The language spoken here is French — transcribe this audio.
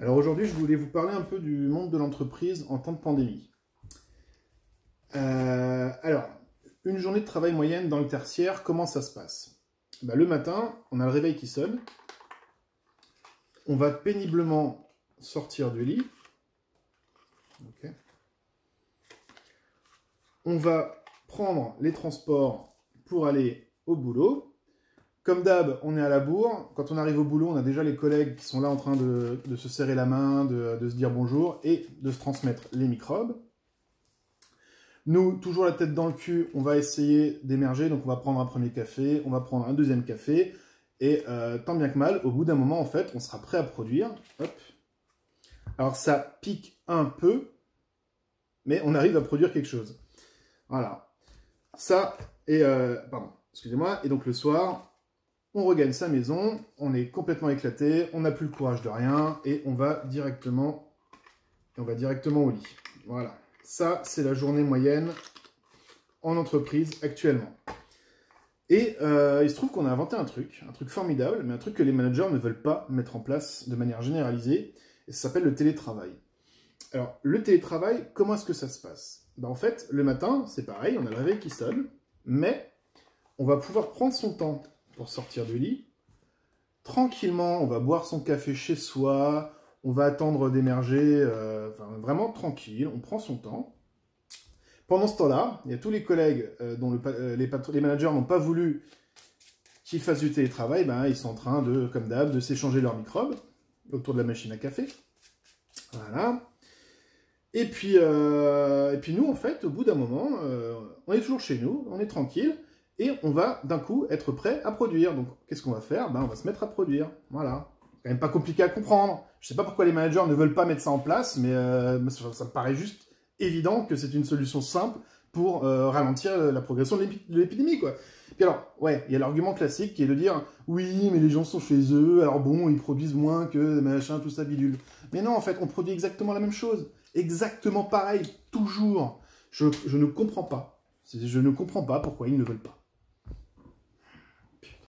Alors aujourd'hui, je voulais vous parler un peu du monde de l'entreprise en temps de pandémie. Euh, alors, une journée de travail moyenne dans le tertiaire, comment ça se passe? Bah, Le matin, on a le réveil qui sonne. On va péniblement sortir du lit. On va prendre les transports pour aller au boulot. Comme d'hab, on est à la bourre. Quand on arrive au boulot, on a déjà les collègues qui sont là en train de, se serrer la main, de, se dire bonjour et de se transmettre les microbes. Nous, toujours la tête dans le cul, on va essayer d'émerger. Donc, on va prendre un premier café, on va prendre un deuxième café. Et euh, tant bien que mal, au bout d'un moment, en fait, on sera prêt à produire. Alors, ça pique un peu, mais on arrive à produire quelque chose. Voilà. Ça, et... Euh, pardon, excusez-moi. Et donc, le soir, on regagne sa maison, on est complètement éclaté, on n'a plus le courage de rien, et on va directement, on va directement au lit. Voilà. Ça, c'est la journée moyenne en entreprise actuellement. Et euh, il se trouve qu'on a inventé un truc, un truc formidable, mais un truc que les managers ne veulent pas mettre en place de manière généralisée, et ça s'appelle le télétravail. Alors, le télétravail, comment est-ce que ça se passe? Ben, En fait, le matin, c'est pareil, on a le réveil qui sonne, mais on va pouvoir prendre son temps pour sortir du lit. Tranquillement, on va boire son café chez soi, on va attendre d'émerger, euh, vraiment tranquille, on prend son temps. Pendant ce temps-là, il y a tous les collègues euh, dont euh, les, managers n'ont pas voulu qu'ils fassent du télétravail, ben, ils sont en train de, comme d'hab, de s'échanger leurs microbes autour de la machine à café. Voilà. Et puis, et puis nous, en fait, au bout d'un moment, on est toujours chez nous, on est tranquille et on va d'un coup être prêt à produire. Donc qu'est-ce qu'on va faire? Ben, On va se mettre à produire. Voilà. C'est quand même pas compliqué à comprendre. Je sais pas pourquoi les managers ne veulent pas mettre ça en place, mais euh, ça, me paraît juste évident que c'est une solution simple pour euh, ralentir la progression de l'épidémie. quoi. Puis alors, ouais, il y a l'argument classique qui est de dire oui, mais les gens sont chez eux, alors bon, ils produisent moins que machin, tout ça bidule. Mais non, en fait, on produit exactement la même chose. Exactement pareil, toujours. Je ne comprends pas. Je ne comprends pas pourquoi ils ne veulent pas.